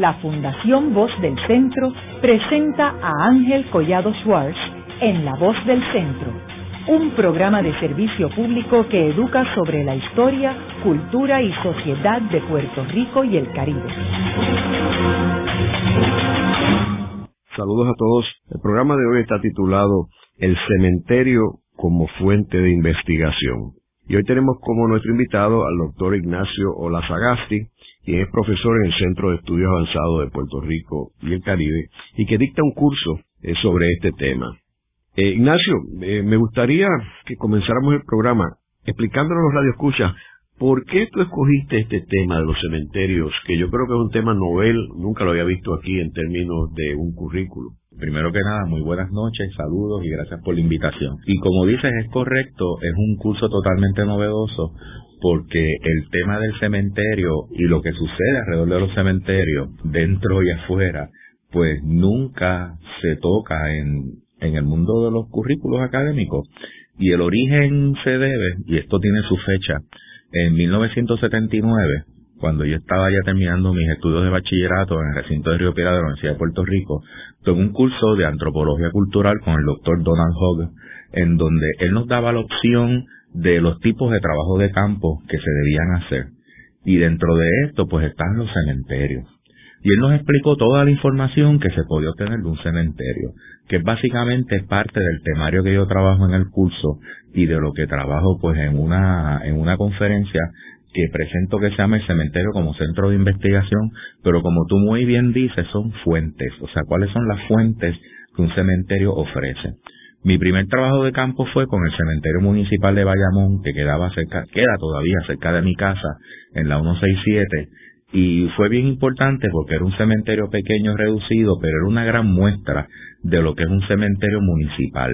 la Fundación Voz del Centro presenta a Ángel Collado Schwartz en La Voz del Centro, un programa de servicio público que educa sobre la historia, cultura y sociedad de Puerto Rico y el Caribe. Saludos a todos. El programa de hoy está titulado El cementerio como fuente de investigación. Y hoy tenemos como nuestro invitado al doctor Ignacio Olazagasti, quien es profesor en el Centro de Estudios Avanzados de Puerto Rico y el Caribe, y que dicta un curso eh, sobre este tema. Eh, Ignacio, eh, me gustaría que comenzáramos el programa explicándonos los radioescuchas ¿Por qué tú escogiste este tema de los cementerios, que yo creo que es un tema novel, nunca lo había visto aquí en términos de un currículo? Primero que nada, muy buenas noches, saludos y gracias por la invitación. Y como dices, es correcto, es un curso totalmente novedoso porque el tema del cementerio y lo que sucede alrededor de los cementerios, dentro y afuera, pues nunca se toca en, en el mundo de los currículos académicos. Y el origen se debe, y esto tiene su fecha, en 1979, cuando yo estaba ya terminando mis estudios de bachillerato en el recinto de Río Piedra de la Universidad de Puerto Rico, tomé un curso de antropología cultural con el doctor Donald Hogg, en donde él nos daba la opción de los tipos de trabajo de campo que se debían hacer. Y dentro de esto, pues están los cementerios. Y él nos explicó toda la información que se podía obtener de un cementerio, que básicamente parte del temario que yo trabajo en el curso y de lo que trabajo pues en una, en una conferencia que presento que se llama el cementerio como centro de investigación, pero como tú muy bien dices, son fuentes, o sea, cuáles son las fuentes que un cementerio ofrece. Mi primer trabajo de campo fue con el cementerio municipal de Bayamón, que quedaba cerca, queda todavía cerca de mi casa, en la 167, y fue bien importante porque era un cementerio pequeño reducido, pero era una gran muestra de lo que es un cementerio municipal.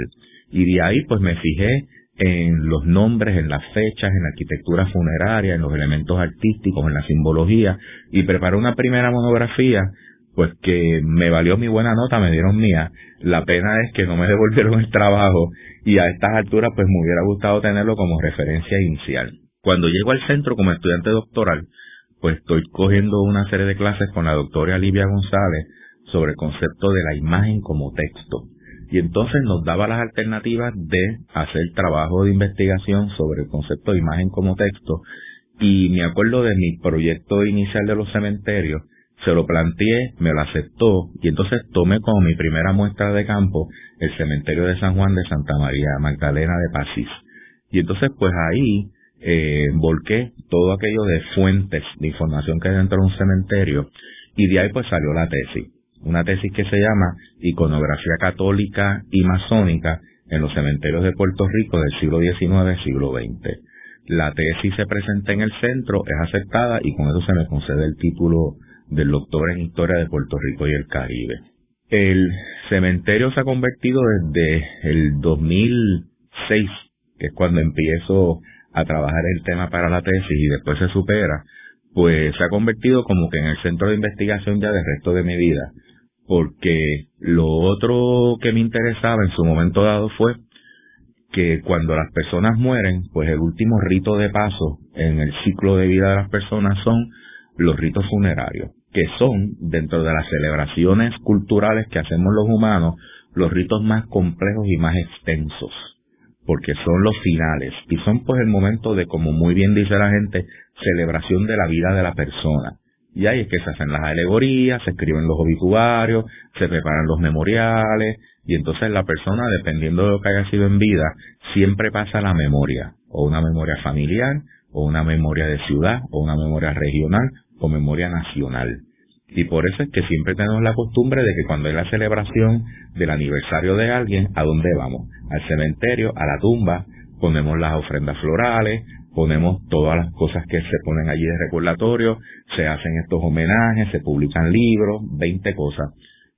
Y de ahí pues me fijé en los nombres, en las fechas, en la arquitectura funeraria, en los elementos artísticos, en la simbología, y preparé una primera monografía, pues que me valió mi buena nota, me dieron mía. La pena es que no me devolvieron el trabajo y a estas alturas pues me hubiera gustado tenerlo como referencia inicial. Cuando llego al centro como estudiante doctoral, pues estoy cogiendo una serie de clases con la doctora Livia González sobre el concepto de la imagen como texto. Y entonces nos daba las alternativas de hacer trabajo de investigación sobre el concepto de imagen como texto. Y me acuerdo de mi proyecto inicial de los cementerios, se lo planteé, me lo aceptó, y entonces tomé como mi primera muestra de campo el cementerio de San Juan de Santa María Magdalena de Pasís. Y entonces pues ahí eh, volqué todo aquello de fuentes de información que hay dentro de un cementerio y de ahí pues salió la tesis. Una tesis que se llama Iconografía Católica y Masónica en los cementerios de Puerto Rico del siglo XIX siglo XX. La tesis se presenta en el centro, es aceptada y con eso se me concede el título del doctor en Historia de Puerto Rico y el Caribe. El cementerio se ha convertido desde el 2006, que es cuando empiezo a trabajar el tema para la tesis y después se supera, pues se ha convertido como que en el centro de investigación ya del resto de mi vida, porque lo otro que me interesaba en su momento dado fue que cuando las personas mueren, pues el último rito de paso en el ciclo de vida de las personas son los ritos funerarios, que son, dentro de las celebraciones culturales que hacemos los humanos, los ritos más complejos y más extensos porque son los finales y son pues el momento de, como muy bien dice la gente, celebración de la vida de la persona. Y ahí es que se hacen las alegorías, se escriben los obituarios, se preparan los memoriales, y entonces la persona, dependiendo de lo que haya sido en vida, siempre pasa la memoria, o una memoria familiar, o una memoria de ciudad, o una memoria regional, memoria nacional. Y por eso es que siempre tenemos la costumbre de que cuando hay la celebración del aniversario de alguien, ¿a dónde vamos? Al cementerio, a la tumba, ponemos las ofrendas florales, ponemos todas las cosas que se ponen allí de recordatorio, se hacen estos homenajes, se publican libros, 20 cosas.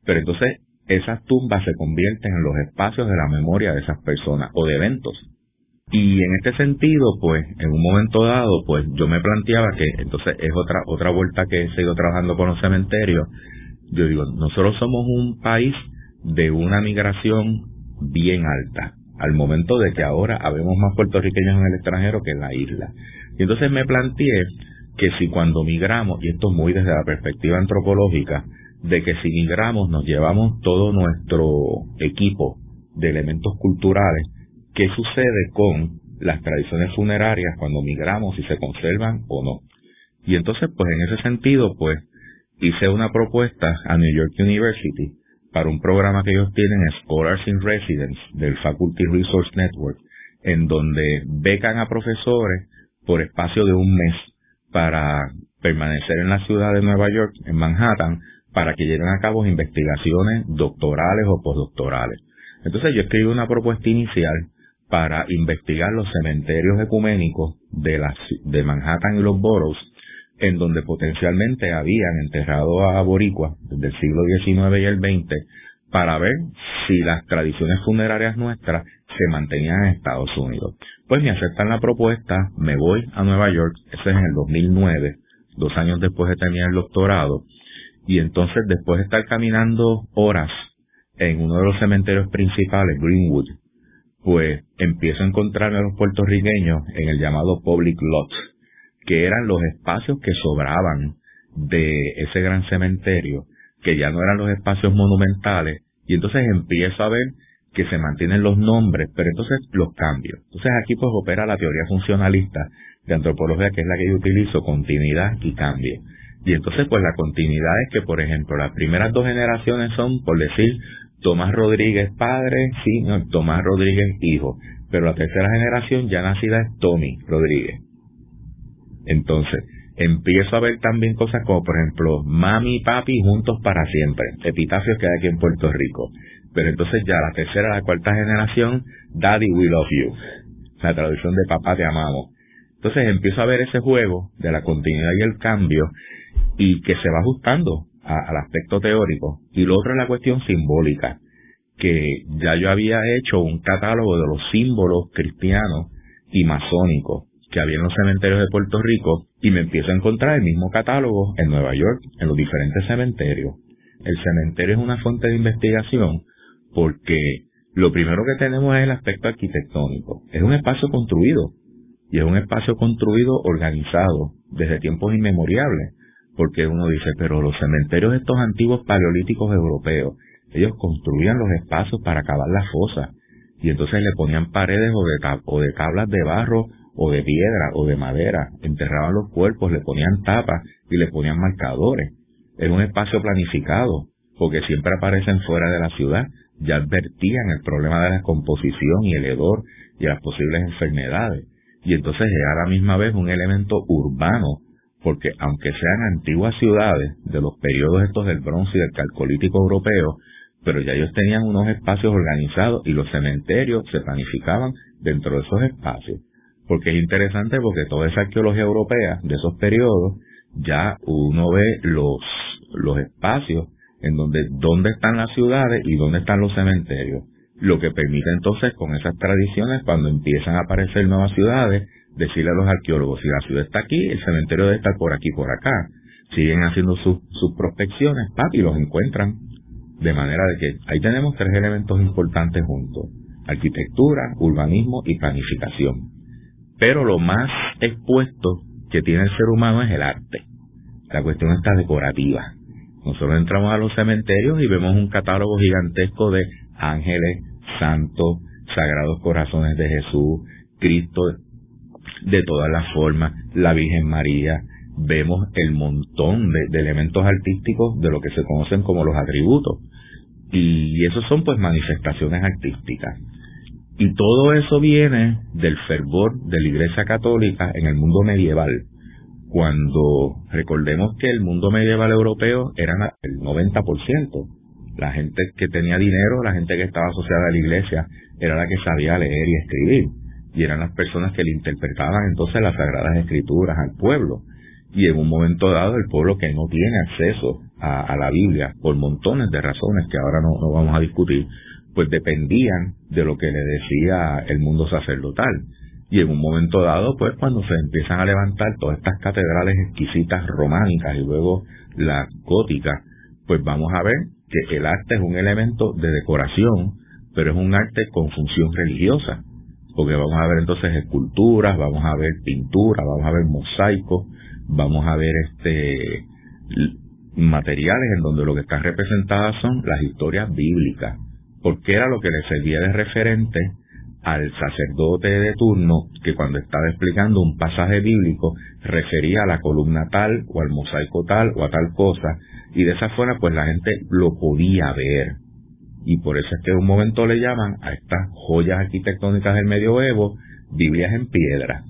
Pero entonces esas tumbas se convierten en los espacios de la memoria de esas personas o de eventos. Y en este sentido, pues, en un momento dado, pues yo me planteaba que entonces es otra, otra vuelta que he seguido trabajando con los cementerios. Yo digo, nosotros somos un país de una migración bien alta, al momento de que ahora habemos más puertorriqueños en el extranjero que en la isla. Y entonces me planteé que si cuando migramos, y esto es muy desde la perspectiva antropológica, de que si migramos nos llevamos todo nuestro equipo de elementos culturales, ¿qué sucede con las tradiciones funerarias cuando migramos, si se conservan o no? Y entonces, pues en ese sentido, pues hice una propuesta a New York University para un programa que ellos tienen, Scholars in Residence, del Faculty Resource Network, en donde becan a profesores por espacio de un mes para permanecer en la ciudad de Nueva York, en Manhattan, para que lleven a cabo investigaciones doctorales o postdoctorales. Entonces yo escribí una propuesta inicial para investigar los cementerios ecuménicos de, Manhattan y los boroughs en donde potencialmente habían enterrado a boricuas desde el siglo XIX y el XX para ver si las tradiciones funerarias nuestras se mantenían en Estados Unidos. Pues me aceptan la propuesta, me voy a Nueva York, ese es en el 2009, dos años después de terminar el doctorado, y entonces después de estar caminando horas en uno de los cementerios principales, Greenwood, pues empiezo a encontrarme a los puertorriqueños en el llamado Public Lot, que eran los espacios que sobraban de ese gran cementerio, que ya no eran los espacios monumentales, y entonces empiezo a ver que se mantienen los nombres, pero entonces los cambios. Entonces aquí pues opera la teoría funcionalista de antropología, que es la que yo utilizo, continuidad y cambio. Y entonces pues la continuidad es que, por ejemplo, las primeras dos generaciones son, por decir, Tomás Rodríguez padre, sí, Tomás Rodríguez hijo, pero la tercera generación ya nacida es Tommy Rodríguez. Entonces, empiezo a ver también cosas como, por ejemplo, mami y papi juntos para siempre, epitafios que hay aquí en Puerto Rico. Pero entonces ya la tercera, la cuarta generación, Daddy we love you. La traducción de papá te amamos. Entonces empiezo a ver ese juego de la continuidad y el cambio y que se va ajustando al aspecto teórico. Y lo otro es la cuestión simbólica, que ya yo había hecho un catálogo de los símbolos cristianos y masónicos que había en los cementerios de Puerto Rico y me empiezo a encontrar el mismo catálogo en Nueva York, en los diferentes cementerios. El cementerio es una fuente de investigación porque lo primero que tenemos es el aspecto arquitectónico. Es un espacio construido y es un espacio construido organizado desde tiempos inmemoriales. Porque uno dice, pero los cementerios estos antiguos paleolíticos europeos, ellos construían los espacios para cavar las fosas y entonces le ponían paredes o de, o de tablas de barro o de piedra o de madera, enterraban los cuerpos, le ponían tapas y le ponían marcadores. Es un espacio planificado, porque siempre aparecen fuera de la ciudad, ya advertían el problema de la composición y el hedor y las posibles enfermedades. Y entonces es a la misma vez un elemento urbano, porque aunque sean antiguas ciudades de los periodos estos del bronce y del calcolítico europeo, pero ya ellos tenían unos espacios organizados y los cementerios se planificaban dentro de esos espacios porque es interesante porque toda esa arqueología europea de esos periodos ya uno ve los, los espacios en donde dónde están las ciudades y dónde están los cementerios. Lo que permite entonces con esas tradiciones cuando empiezan a aparecer nuevas ciudades, decirle a los arqueólogos, si la ciudad está aquí, el cementerio debe estar por aquí, por acá. Siguen haciendo sus, sus prospecciones, y los encuentran. De manera de que ahí tenemos tres elementos importantes juntos. Arquitectura, urbanismo y planificación. Pero lo más expuesto que tiene el ser humano es el arte. La cuestión está decorativa. Nosotros entramos a los cementerios y vemos un catálogo gigantesco de ángeles, santos, sagrados corazones de Jesús, Cristo de todas las formas, la Virgen María. Vemos el montón de, elementos artísticos de lo que se conocen como los atributos. Y esos son pues manifestaciones artísticas. Y todo eso viene del fervor de la Iglesia Católica en el mundo medieval. Cuando recordemos que el mundo medieval europeo era el 90%. La gente que tenía dinero, la gente que estaba asociada a la iglesia, era la que sabía leer y escribir. Y eran las personas que le interpretaban entonces las sagradas escrituras al pueblo. Y en un momento dado, el pueblo que no tiene acceso a, la Biblia, por montones de razones que ahora no vamos a discutir, pues dependían de lo que le decía el mundo sacerdotal. Y en un momento dado, pues cuando se empiezan a levantar todas estas catedrales exquisitas románicas y luego la gótica, pues vamos a ver que el arte es un elemento de decoración, pero es un arte con función religiosa, porque vamos a ver entonces esculturas, vamos a ver pinturas, vamos a ver mosaicos, vamos a ver este materiales en donde lo que está representadas son las historias bíblicas, porque era lo que le servía de referente al sacerdote de turno que cuando estaba explicando un pasaje bíblico refería a la columna tal o al mosaico tal o a tal cosa y de esa forma pues la gente lo podía ver y por eso es que en un momento le llaman a estas joyas arquitectónicas del medioevo Biblias en piedra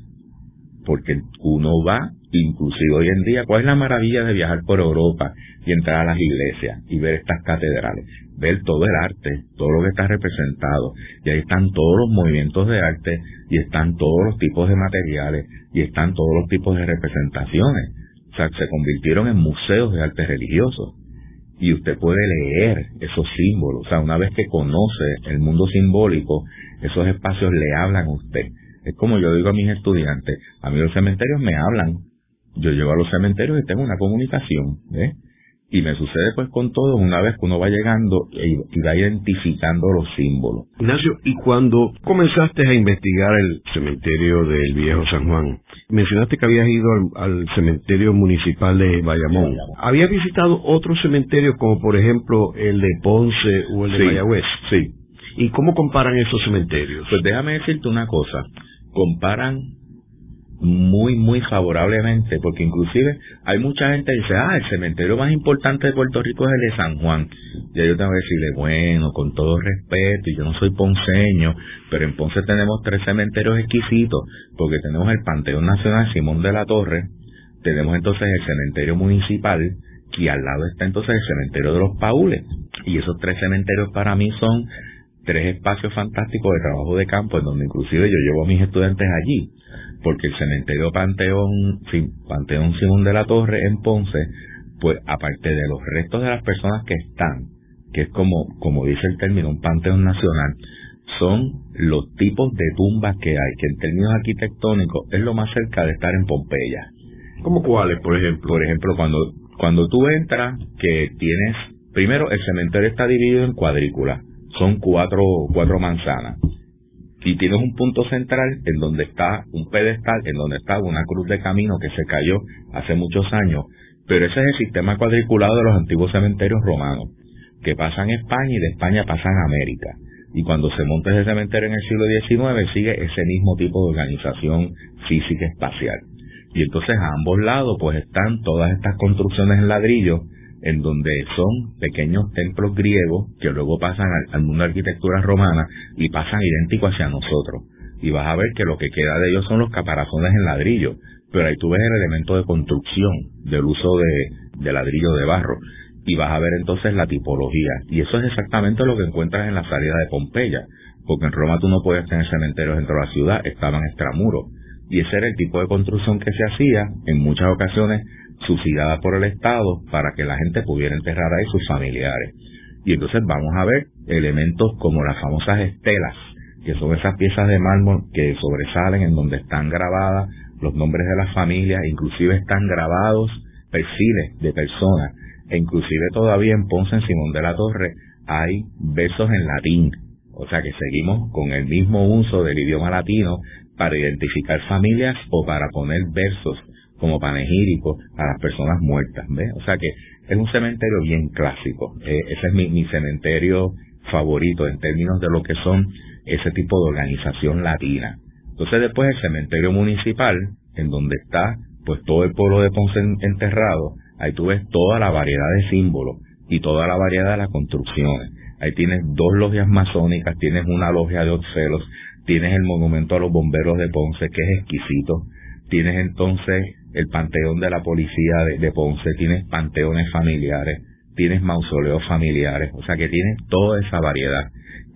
porque uno va inclusive hoy en día, ¿cuál es la maravilla de viajar por Europa y entrar a las iglesias y ver estas catedrales? Ver todo el arte, todo lo que está representado. Y ahí están todos los movimientos de arte y están todos los tipos de materiales y están todos los tipos de representaciones. O sea, se convirtieron en museos de arte religioso. Y usted puede leer esos símbolos. O sea, una vez que conoce el mundo simbólico, esos espacios le hablan a usted. Es como yo digo a mis estudiantes, a mí los cementerios me hablan, yo llego a los cementerios y tengo una comunicación, ¿eh? Y me sucede pues con todo una vez que uno va llegando y, va identificando los símbolos. Ignacio, y cuando comenzaste a investigar el cementerio del Viejo San Juan, mencionaste que habías ido al, cementerio municipal de Bayamón. ¿Habías visitado otros cementerios como por ejemplo el de Ponce o el de Mayagüez? Sí. ¿Y cómo comparan esos cementerios? Pues déjame decirte una cosa. Comparan muy, muy favorablemente, porque inclusive hay mucha gente que dice, ah, el cementerio más importante de Puerto Rico es el de San Juan. Y yo tengo que decirle, bueno, con todo respeto, y yo no soy ponceño, pero en Ponce tenemos tres cementerios exquisitos, porque tenemos el Panteón Nacional Simón de la Torre, tenemos entonces el cementerio municipal, y al lado está entonces el cementerio de los Paules. Y esos tres cementerios para mí son tres espacios fantásticos de trabajo de campo, en donde inclusive yo llevo a mis estudiantes allí porque el cementerio Panteón, Panteón Simón de la Torre en Ponce, pues aparte de los restos de las personas que están, que es como, como dice el término, un panteón nacional, son los tipos de tumbas que hay, que en términos arquitectónicos es lo más cerca de estar en Pompeya. ¿Cómo cuáles, por ejemplo? Por ejemplo, cuando, cuando tú entras, que tienes, primero el cementerio está dividido en cuadrículas, son cuatro, cuatro manzanas y tienes un punto central en donde está un pedestal, en donde está una cruz de camino que se cayó hace muchos años, pero ese es el sistema cuadriculado de los antiguos cementerios romanos, que pasan España y de España pasan a América. Y cuando se monta ese cementerio en el siglo XIX sigue ese mismo tipo de organización física espacial. Y entonces a ambos lados pues están todas estas construcciones en ladrillo en donde son pequeños templos griegos que luego pasan al, mundo de arquitectura romana y pasan idénticos hacia nosotros. Y vas a ver que lo que queda de ellos son los caparazones en ladrillo, pero ahí tú ves el elemento de construcción del uso de, de ladrillo de barro y vas a ver entonces la tipología. Y eso es exactamente lo que encuentras en la salida de Pompeya, porque en Roma tú no puedes tener cementerios dentro de la ciudad, estaban extramuros. Y ese era el tipo de construcción que se hacía en muchas ocasiones subsidiada por el Estado para que la gente pudiera enterrar ahí sus familiares. Y entonces vamos a ver elementos como las famosas estelas, que son esas piezas de mármol que sobresalen en donde están grabadas los nombres de las familias, inclusive están grabados perfiles de personas, e inclusive todavía en Ponce, en Simón de la Torre, hay versos en latín, o sea que seguimos con el mismo uso del idioma latino para identificar familias o para poner versos como panegírico a las personas muertas, ¿ves? O sea que es un cementerio bien clásico. Eh, ese es mi, mi cementerio favorito en términos de lo que son ese tipo de organización latina. Entonces después el cementerio municipal, en donde está pues todo el pueblo de Ponce enterrado, ahí tú ves toda la variedad de símbolos y toda la variedad de las construcciones. Ahí tienes dos logias masónicas, tienes una logia de ocelos, tienes el monumento a los bomberos de Ponce, que es exquisito, tienes entonces el panteón de la policía de, Ponce, tienes panteones familiares, tienes mausoleos familiares, o sea que tienes toda esa variedad.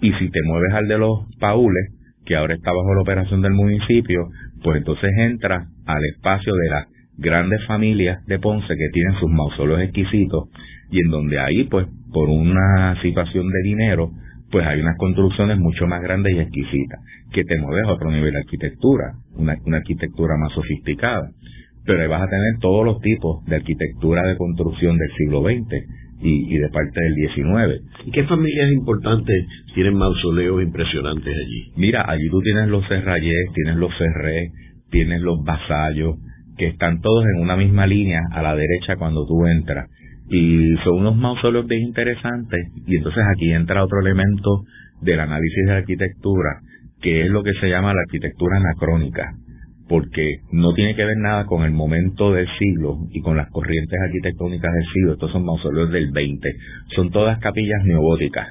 Y si te mueves al de los paules, que ahora está bajo la operación del municipio, pues entonces entras al espacio de las grandes familias de Ponce que tienen sus mausoleos exquisitos y en donde ahí, pues, por una situación de dinero, pues hay unas construcciones mucho más grandes y exquisitas, que te mueves a otro nivel de arquitectura, una, arquitectura más sofisticada. Pero ahí vas a tener todos los tipos de arquitectura de construcción del siglo XX y, de parte del XIX. ¿Y qué familias importantes tienen mausoleos impresionantes allí? Mira, allí tú tienes los Serrayés, tienes los Ferré, tienes los Vasallos, que están todos en una misma línea a la derecha cuando tú entras. Y son unos mausoleos bien interesantes. Y entonces aquí entra otro elemento del análisis de la arquitectura, que es lo que se llama la arquitectura anacrónica porque no tiene que ver nada con el momento del siglo y con las corrientes arquitectónicas del siglo. Estos son mausoleos del 20. Son todas capillas neogóticas.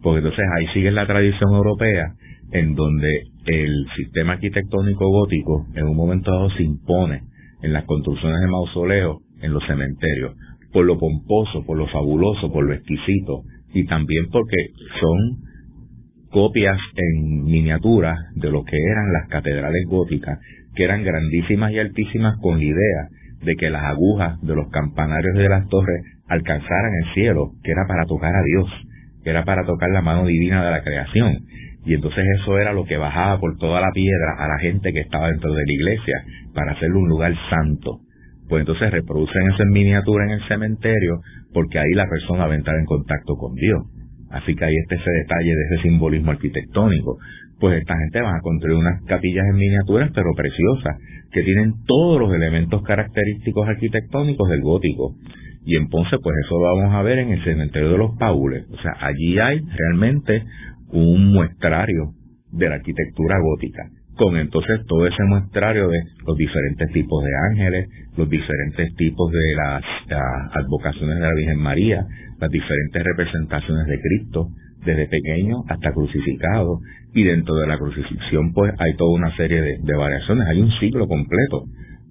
Porque entonces ahí sigue la tradición europea en donde el sistema arquitectónico gótico en un momento dado se impone en las construcciones de mausoleos en los cementerios, por lo pomposo, por lo fabuloso, por lo exquisito, y también porque son copias en miniatura de lo que eran las catedrales góticas, que eran grandísimas y altísimas con la idea de que las agujas de los campanarios de las torres alcanzaran el cielo, que era para tocar a Dios, que era para tocar la mano divina de la creación. Y entonces eso era lo que bajaba por toda la piedra a la gente que estaba dentro de la iglesia para hacerle un lugar santo. Pues entonces reproducen eso en miniatura en el cementerio porque ahí la persona va a entrar en contacto con Dios. Así que ahí está ese detalle de ese simbolismo arquitectónico. Pues esta gente va a construir unas capillas en miniaturas, pero preciosas, que tienen todos los elementos característicos arquitectónicos del gótico. Y en Ponce, pues eso lo vamos a ver en el cementerio de los Paules. O sea, allí hay realmente un muestrario de la arquitectura gótica con entonces todo ese muestrario de los diferentes tipos de ángeles, los diferentes tipos de las, advocaciones de la Virgen María, las diferentes representaciones de Cristo, desde pequeño hasta crucificado, y dentro de la crucifixión pues hay toda una serie de, de variaciones, hay un ciclo completo,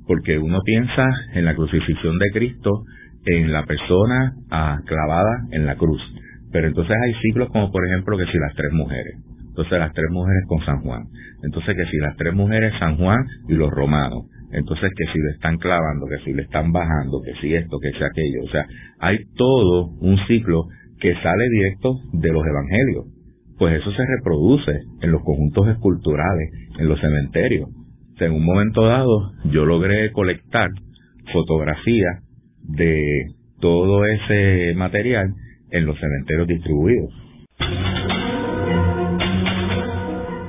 porque uno piensa en la crucifixión de Cristo, en la persona ah, clavada en la cruz, pero entonces hay ciclos como por ejemplo que si las tres mujeres, entonces las tres mujeres con San Juan. Entonces que si las tres mujeres San Juan y los romanos. Entonces que si le están clavando, que si le están bajando, que si esto, que si aquello. O sea, hay todo un ciclo que sale directo de los evangelios. Pues eso se reproduce en los conjuntos esculturales, en los cementerios. en un momento dado yo logré colectar fotografías de todo ese material en los cementerios distribuidos.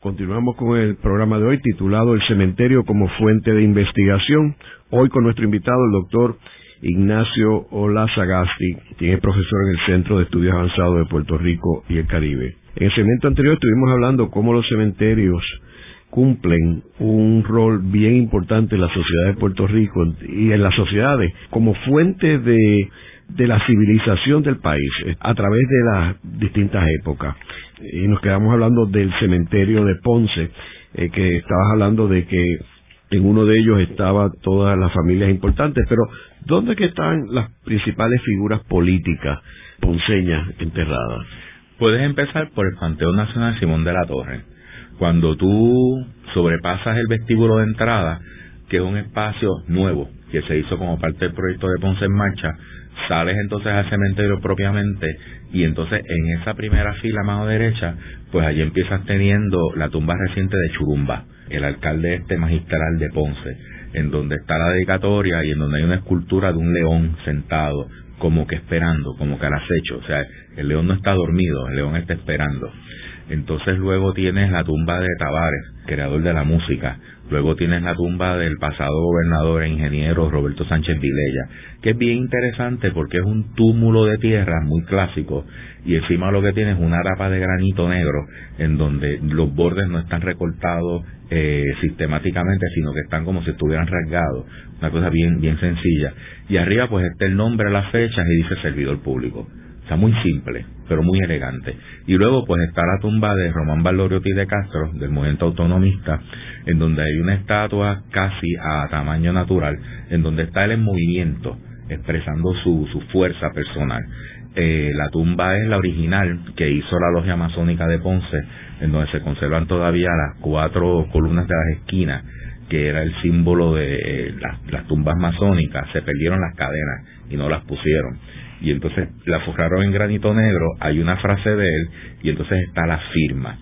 Continuamos con el programa de hoy titulado El cementerio como fuente de investigación. Hoy con nuestro invitado, el doctor Ignacio Olazagasti, quien es profesor en el Centro de Estudios Avanzados de Puerto Rico y el Caribe. En el segmento anterior estuvimos hablando cómo los cementerios cumplen un rol bien importante en la sociedad de Puerto Rico y en las sociedades como fuente de, de la civilización del país a través de las distintas épocas y nos quedamos hablando del cementerio de Ponce, eh, que estabas hablando de que en uno de ellos estaban todas las familias importantes, pero ¿dónde que están las principales figuras políticas ponceñas enterradas? Puedes empezar por el Panteón Nacional Simón de la Torre. Cuando tú sobrepasas el vestíbulo de entrada, que es un espacio nuevo que se hizo como parte del proyecto de Ponce en Marcha, sales entonces al cementerio propiamente y entonces en esa primera fila mano derecha, pues allí empiezas teniendo la tumba reciente de Churumba, el alcalde este magistral de Ponce, en donde está la dedicatoria y en donde hay una escultura de un león sentado, como que esperando, como que al acecho, o sea, el león no está dormido, el león está esperando. Entonces luego tienes la tumba de Tavares, creador de la música, Luego tienes la tumba del pasado gobernador e ingeniero Roberto Sánchez Vilella, que es bien interesante porque es un túmulo de tierra muy clásico y encima lo que tienes es una tapa de granito negro en donde los bordes no están recortados eh, sistemáticamente, sino que están como si estuvieran rasgados. Una cosa bien, bien sencilla. Y arriba pues está el nombre, las fechas y dice servidor público. Está muy simple, pero muy elegante. Y luego pues está la tumba de Román Valoriotti de Castro, del movimiento autonomista, en donde hay una estatua casi a tamaño natural, en donde está él en movimiento, expresando su, su fuerza personal. Eh, la tumba es la original que hizo la logia masónica de Ponce, en donde se conservan todavía las cuatro columnas de las esquinas que era el símbolo de eh, las, tumbas masónicas, se perdieron las cadenas y no las pusieron. Y entonces la forraron en granito negro, hay una frase de él y entonces está la firma.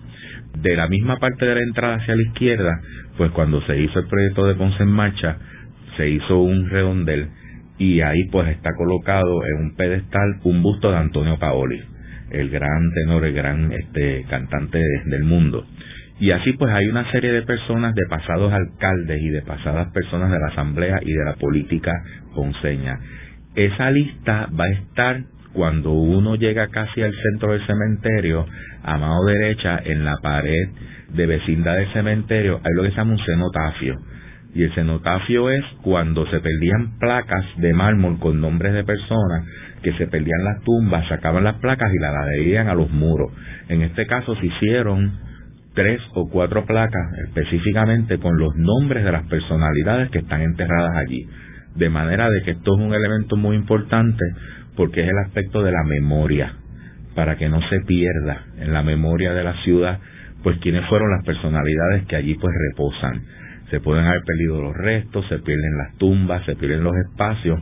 De la misma parte de la entrada hacia la izquierda, pues cuando se hizo el proyecto de Ponce en Marcha, se hizo un redondel y ahí pues está colocado en un pedestal un busto de Antonio Paoli, el gran tenor, el gran este, cantante del mundo. Y así pues hay una serie de personas, de pasados alcaldes y de pasadas personas de la asamblea y de la política ponceña. Esa lista va a estar cuando uno llega casi al centro del cementerio, a mano derecha, en la pared de vecindad del cementerio, hay lo que se llama un cenotafio. Y el cenotafio es cuando se perdían placas de mármol con nombres de personas, que se perdían las tumbas, sacaban las placas y las adherían a los muros. En este caso se hicieron tres o cuatro placas específicamente con los nombres de las personalidades que están enterradas allí. De manera de que esto es un elemento muy importante porque es el aspecto de la memoria, para que no se pierda en la memoria de la ciudad, pues quiénes fueron las personalidades que allí pues reposan. Se pueden haber perdido los restos, se pierden las tumbas, se pierden los espacios,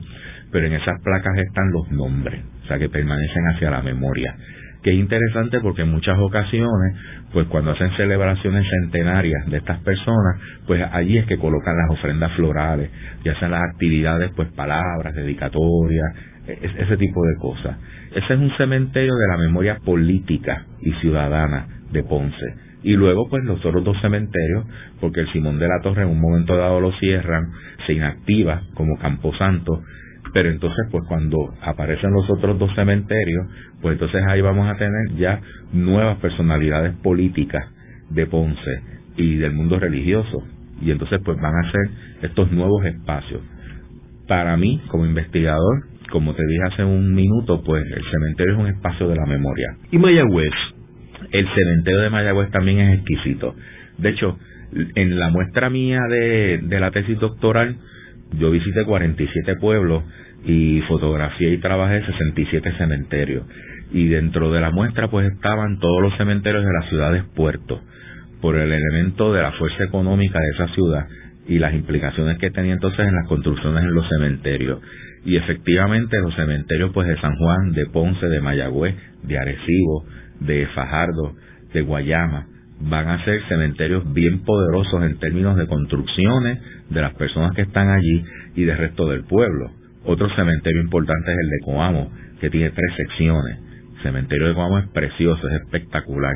pero en esas placas están los nombres, o sea que permanecen hacia la memoria que es interesante porque en muchas ocasiones, pues cuando hacen celebraciones centenarias de estas personas, pues allí es que colocan las ofrendas florales y hacen las actividades, pues palabras, dedicatorias, e-, ese tipo de cosas. Ese es un cementerio de la memoria política y ciudadana de Ponce. Y luego, pues los otros dos cementerios, porque el Simón de la Torre en un momento dado lo cierran, se inactiva como Camposanto, pero entonces pues cuando aparecen los otros dos cementerios, pues entonces ahí vamos a tener ya nuevas personalidades políticas de Ponce y del mundo religioso. Y entonces pues van a ser estos nuevos espacios. Para mí, como investigador, como te dije hace un minuto, pues el cementerio es un espacio de la memoria. ¿Y Mayagüez? El cementerio de Mayagüez también es exquisito. De hecho, en la muestra mía de, de la tesis doctoral, yo visité 47 pueblos y fotografié y trabajé 67 cementerios. Y dentro de la muestra pues estaban todos los cementerios de las ciudades puertos, por el elemento de la fuerza económica de esa ciudad y las implicaciones que tenía entonces en las construcciones en los cementerios. Y efectivamente los cementerios pues de San Juan, de Ponce, de Mayagüez, de Arecibo, de Fajardo, de Guayama, van a ser cementerios bien poderosos en términos de construcciones de las personas que están allí y del resto del pueblo. Otro cementerio importante es el de Coamo, que tiene tres secciones. El cementerio de Coamo es precioso, es espectacular.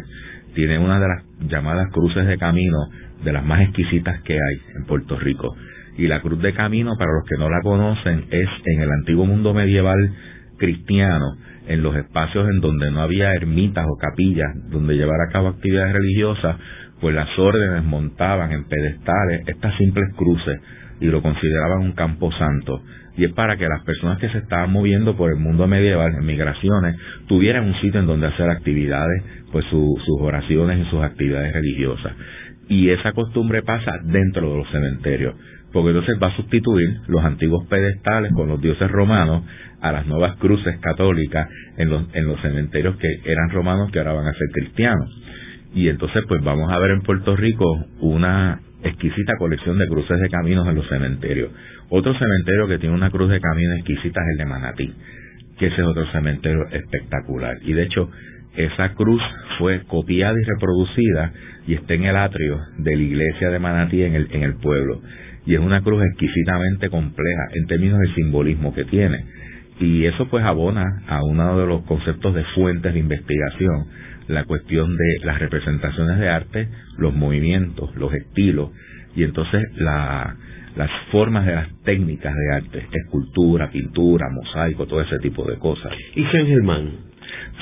Tiene una de las llamadas cruces de camino, de las más exquisitas que hay en Puerto Rico. Y la cruz de camino, para los que no la conocen, es en el antiguo mundo medieval cristiano, en los espacios en donde no había ermitas o capillas donde llevar a cabo actividades religiosas, pues las órdenes montaban en pedestales estas simples cruces y lo consideraban un campo santo y es para que las personas que se estaban moviendo por el mundo medieval en migraciones tuvieran un sitio en donde hacer actividades, pues sus oraciones y sus actividades religiosas. Y esa costumbre pasa dentro de los cementerios, porque entonces va a sustituir los antiguos pedestales con los dioses romanos a las nuevas cruces católicas en los, en los cementerios que eran romanos que ahora van a ser cristianos. Y entonces pues vamos a ver en Puerto Rico una exquisita colección de cruces de caminos en los cementerios. Otro cementerio que tiene una cruz de camino exquisita es el de Manatí, que ese es otro cementerio espectacular. Y de hecho, esa cruz fue copiada y reproducida y está en el atrio de la iglesia de Manatí en el, en el pueblo. Y es una cruz exquisitamente compleja en términos del simbolismo que tiene. Y eso pues abona a uno de los conceptos de fuentes de investigación, la cuestión de las representaciones de arte, los movimientos, los estilos, y entonces la, las formas de las técnicas de arte, escultura, pintura, mosaico, todo ese tipo de cosas. ¿Y San Germán?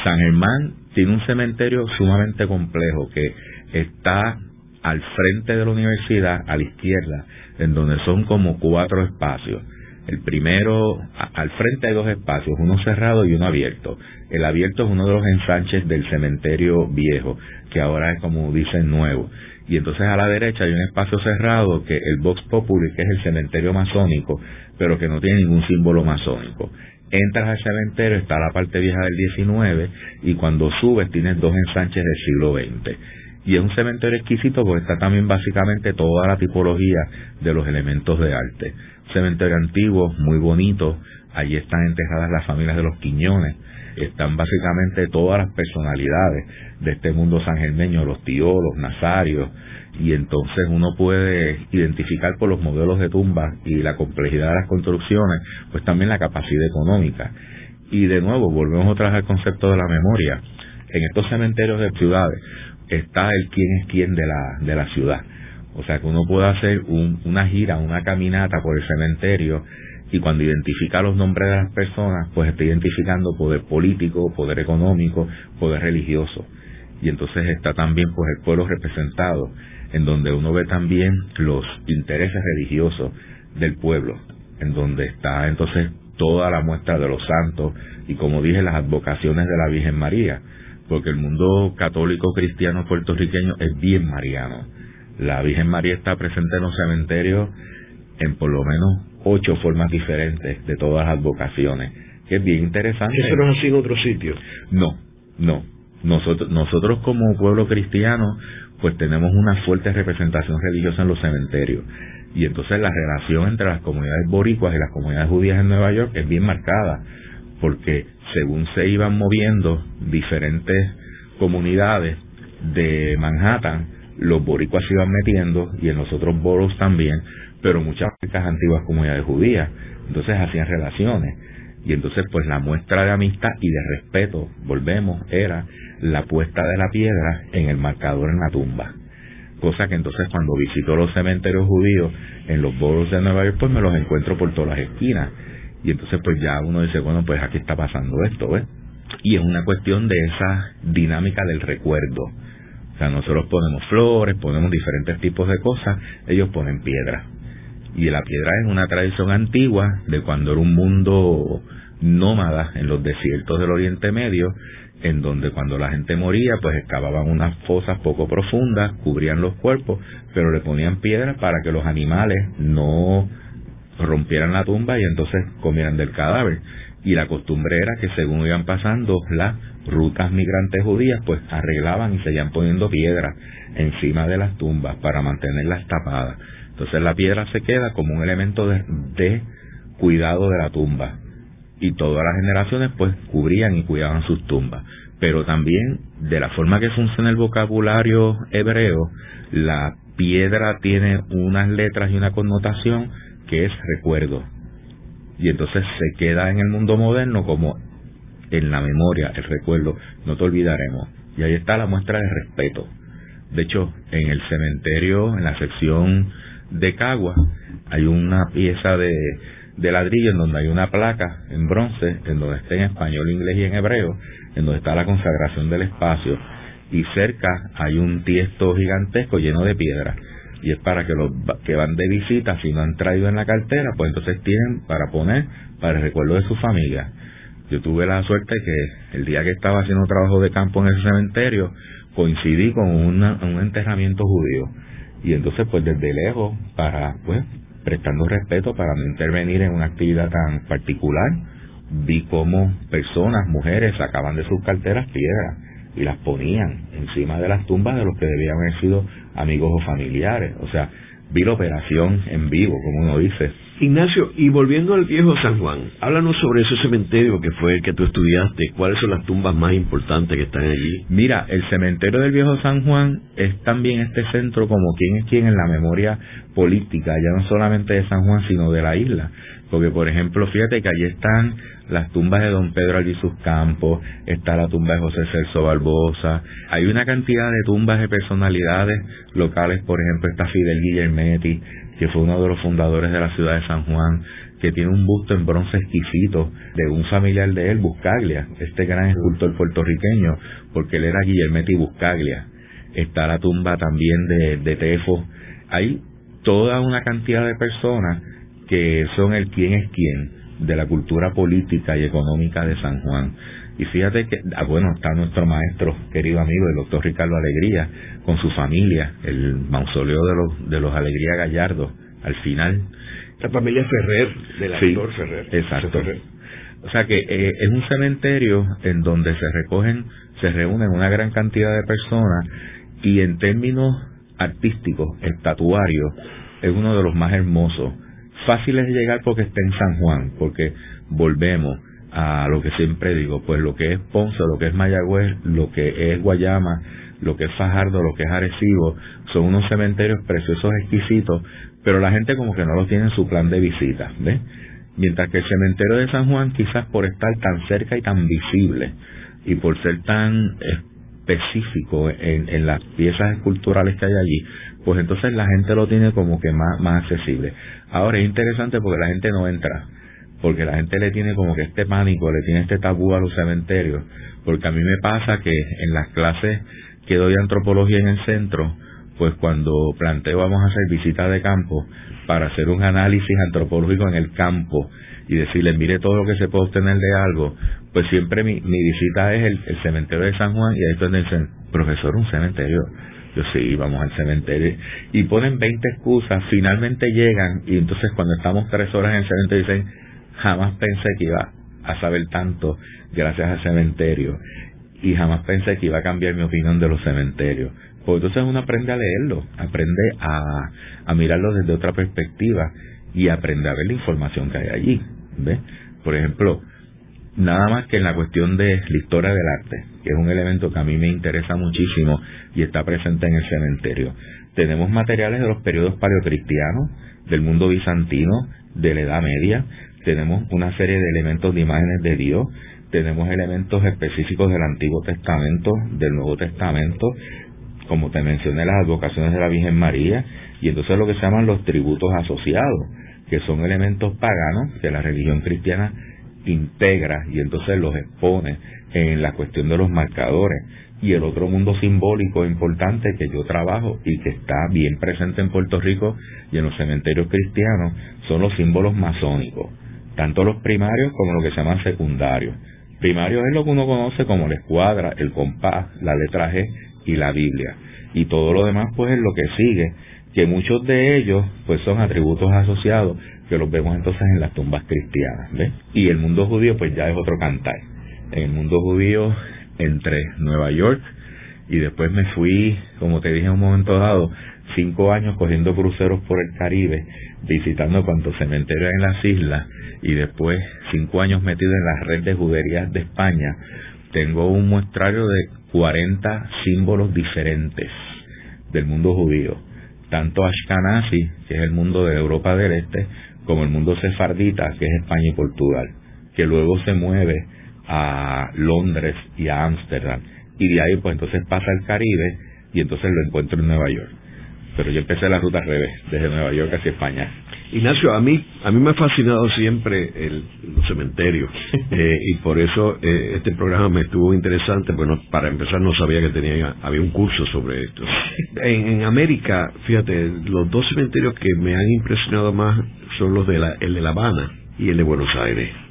San Germán tiene un cementerio sumamente complejo que está al frente de la universidad, a la izquierda, en donde son como cuatro espacios. El primero, al frente hay dos espacios, uno cerrado y uno abierto. El abierto es uno de los ensanches del cementerio viejo, que ahora es como dicen nuevo y entonces a la derecha hay un espacio cerrado que el Vox Populi, que es el cementerio masónico, pero que no tiene ningún símbolo masónico. Entras al cementerio, está la parte vieja del 19 y cuando subes tienes dos ensanches del siglo XX. Y es un cementerio exquisito porque está también básicamente toda la tipología de los elementos de arte. cementerio antiguo, muy bonito. Allí están enterradas las familias de los Quiñones. Están básicamente todas las personalidades de este mundo sangermeño, los tíos, los nazarios. Y entonces uno puede identificar por los modelos de tumbas y la complejidad de las construcciones, pues también la capacidad económica. Y de nuevo, volvemos otra vez al concepto de la memoria. En estos cementerios de ciudades, está el quién es quién de la, de la ciudad. O sea, que uno puede hacer una gira, una caminata por el cementerio y cuando identifica los nombres de las personas, pues está identificando poder político, poder económico, poder religioso. Y entonces está también pues el pueblo representado, en donde uno ve también los intereses religiosos del pueblo, en donde está entonces toda la muestra de los santos y como dije las advocaciones de la Virgen María porque el mundo católico cristiano puertorriqueño es bien mariano. La Virgen María está presente en los cementerios en por lo menos ocho formas diferentes de todas las vocaciones, que es bien interesante. ¿Eso no es así en otros sitios? No, no. Nosotros, nosotros como pueblo cristiano, pues tenemos una fuerte representación religiosa en los cementerios. Y entonces la relación entre las comunidades boricuas y las comunidades judías en Nueva York es bien marcada, porque según se iban moviendo diferentes comunidades de Manhattan, los boricuas se iban metiendo y en los otros boroughs también, pero muchas antiguas comunidades judías, entonces hacían relaciones. Y entonces pues la muestra de amistad y de respeto, volvemos, era la puesta de la piedra en el marcador en la tumba. Cosa que entonces cuando visito los cementerios judíos en los boroughs de Nueva York, pues me los encuentro por todas las esquinas y entonces pues ya uno dice, bueno, pues aquí está pasando esto, ¿ves? Y es una cuestión de esa dinámica del recuerdo. O sea, nosotros ponemos flores, ponemos diferentes tipos de cosas, ellos ponen piedra. Y la piedra es una tradición antigua de cuando era un mundo nómada en los desiertos del Oriente Medio, en donde cuando la gente moría, pues excavaban unas fosas poco profundas, cubrían los cuerpos, pero le ponían piedra para que los animales no rompieran la tumba y entonces comieran del cadáver. Y la costumbre era que según iban pasando las rutas migrantes judías, pues arreglaban y seguían poniendo piedras encima de las tumbas para mantenerlas tapadas. Entonces la piedra se queda como un elemento de, de cuidado de la tumba. Y todas las generaciones pues cubrían y cuidaban sus tumbas. Pero también de la forma que funciona el vocabulario hebreo, la piedra tiene unas letras y una connotación que es recuerdo. Y entonces se queda en el mundo moderno como en la memoria, el recuerdo, no te olvidaremos. Y ahí está la muestra de respeto. De hecho, en el cementerio, en la sección de Cagua, hay una pieza de, de ladrillo en donde hay una placa en bronce, en donde está en español, inglés y en hebreo, en donde está la consagración del espacio. Y cerca hay un tiesto gigantesco lleno de piedra y es para que los que van de visita, si no han traído en la cartera, pues entonces tienen para poner para el recuerdo de su familia. Yo tuve la suerte que el día que estaba haciendo trabajo de campo en ese cementerio, coincidí con un enterramiento judío. Y entonces, pues desde lejos, para, pues, prestando respeto para no intervenir en una actividad tan particular, vi cómo personas, mujeres, sacaban de sus carteras piedras y las ponían encima de las tumbas de los que debían haber sido amigos o familiares. O sea, vi la operación en vivo, como uno dice. Ignacio, y volviendo al viejo San Juan, háblanos sobre ese cementerio que fue el que tú estudiaste, cuáles son las tumbas más importantes que están allí. Mira, el cementerio del viejo San Juan es también este centro como quien es quien en la memoria política, ya no solamente de San Juan, sino de la isla. Porque, por ejemplo, fíjate que allí están las tumbas de don Pedro sus Campos, está la tumba de José Celso Barbosa, hay una cantidad de tumbas de personalidades locales, por ejemplo está Fidel Guillermetti, que fue uno de los fundadores de la ciudad de San Juan, que tiene un busto en bronce exquisito de un familiar de él, Buscaglia, este gran escultor puertorriqueño, porque él era Guillermetti Buscaglia. Está la tumba también de, de Tefo. Hay toda una cantidad de personas que son el quién es quién de la cultura política y económica de San Juan. Y fíjate que, ah, bueno, está nuestro maestro, querido amigo, el doctor Ricardo Alegría, con su familia, el mausoleo de los, de los Alegría Gallardo, al final. La familia Ferrer, del actor Ferrer. Exacto. O sea que eh, es un cementerio en donde se recogen, se reúnen una gran cantidad de personas y en términos artísticos, estatuarios, es uno de los más hermosos. Fácil es llegar porque está en San Juan, porque volvemos a lo que siempre digo, pues lo que es Ponce, lo que es Mayagüez, lo que es Guayama, lo que es Fajardo, lo que es Arecibo, son unos cementerios preciosos, exquisitos, pero la gente como que no los tiene en su plan de visita, ¿ves? Mientras que el cementerio de San Juan, quizás por estar tan cerca y tan visible, y por ser tan específico en, en las piezas esculturales que hay allí, pues entonces la gente lo tiene como que más, más accesible. Ahora es interesante porque la gente no entra, porque la gente le tiene como que este pánico, le tiene este tabú a los cementerios, porque a mí me pasa que en las clases que doy antropología en el centro, pues cuando planteo vamos a hacer visita de campo para hacer un análisis antropológico en el campo y decirles mire todo lo que se puede obtener de algo, pues siempre mi, visita es el, cementerio de San Juan y ahí es donde dicen, profesor, un cementerio. Yo sí, vamos al cementerio. Y ponen 20 excusas, finalmente llegan y entonces cuando estamos tres horas en el cementerio dicen, jamás pensé que iba a saber tanto gracias al cementerio y jamás pensé que iba a cambiar mi opinión de los cementerios. Pues entonces uno aprende a leerlo, aprende a, a mirarlo desde otra perspectiva y aprende a ver la información que hay allí. ¿ve? Por ejemplo, nada más que en la cuestión de la historia del arte, que es un elemento que a mí me interesa muchísimo y está presente en el cementerio. Tenemos materiales de los periodos paleocristianos, del mundo bizantino, de la Edad Media, tenemos una serie de elementos de imágenes de Dios, tenemos elementos específicos del Antiguo Testamento, del Nuevo Testamento, como te mencioné, las advocaciones de la Virgen María, y entonces lo que se llaman los tributos asociados, que son elementos paganos que la religión cristiana integra y entonces los expone en la cuestión de los marcadores. Y el otro mundo simbólico importante que yo trabajo y que está bien presente en Puerto Rico y en los cementerios cristianos son los símbolos masónicos, tanto los primarios como los que se llaman secundarios. Primario es lo que uno conoce como la escuadra, el compás, la letra G y la Biblia. Y todo lo demás pues es lo que sigue, que muchos de ellos pues son atributos asociados que los vemos entonces en las tumbas cristianas. Y el mundo judío pues ya es otro cantar. En el mundo judío entre Nueva York y después me fui, como te dije en un momento dado, cinco años cogiendo cruceros por el Caribe, visitando cuantos cementerios en las islas y después cinco años metido en la red de juderías de España, tengo un muestrario de 40 símbolos diferentes del mundo judío, tanto Ashkenazi, que es el mundo de Europa del Este, como el mundo sefardita, que es España y Portugal, que luego se mueve a Londres y a Ámsterdam, y de ahí pues entonces pasa al Caribe y entonces lo encuentro en Nueva York. Pero yo empecé la ruta al revés, desde Nueva York hacia España. Ignacio, a mí, a mí me ha fascinado siempre el, los cementerios eh, y por eso eh, este programa me estuvo interesante. Bueno, para empezar no sabía que tenía había un curso sobre esto. En, en América, fíjate, los dos cementerios que me han impresionado más son los de la, el de La Habana y el de Buenos Aires.